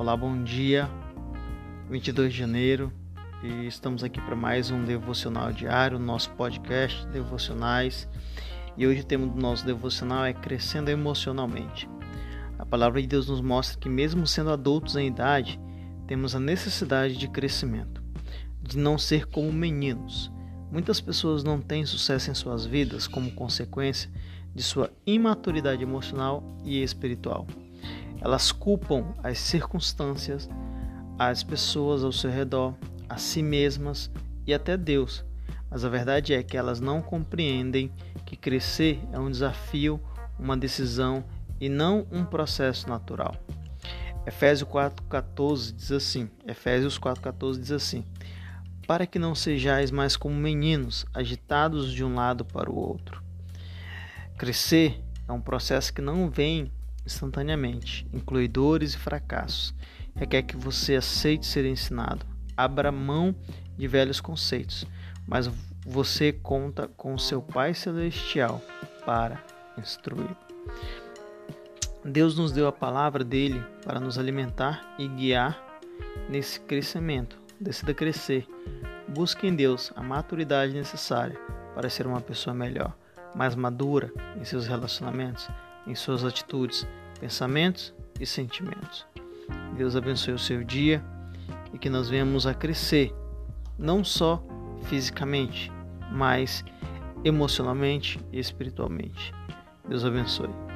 Olá, bom dia. 22 de janeiro e estamos aqui para mais um devocional diário, nosso podcast Devocionais. E hoje o tema do nosso devocional é crescendo emocionalmente. A palavra de Deus nos mostra que mesmo sendo adultos em idade, temos a necessidade de crescimento, de não ser como meninos. Muitas pessoas não têm sucesso em suas vidas como consequência de sua imaturidade emocional e espiritual. Elas culpam as circunstâncias, as pessoas ao seu redor, a si mesmas e até Deus. Mas a verdade é que elas não compreendem que crescer é um desafio, uma decisão e não um processo natural. Efésios 4:14 diz assim: Efésios 4:14 diz assim: Para que não sejais mais como meninos, agitados de um lado para o outro. Crescer é um processo que não vem instantaneamente, inclui dores e fracassos. Requer que você aceite ser ensinado, abra mão de velhos conceitos, mas você conta com seu Pai Celestial para instruir. Deus nos deu a palavra dele para nos alimentar e guiar nesse crescimento. Decida crescer. Busque em Deus a maturidade necessária para ser uma pessoa melhor, mais madura em seus relacionamentos, em suas atitudes, pensamentos e sentimentos. Deus abençoe o seu dia e que nós venhamos a crescer, não só fisicamente, mas emocionalmente e espiritualmente. Deus abençoe.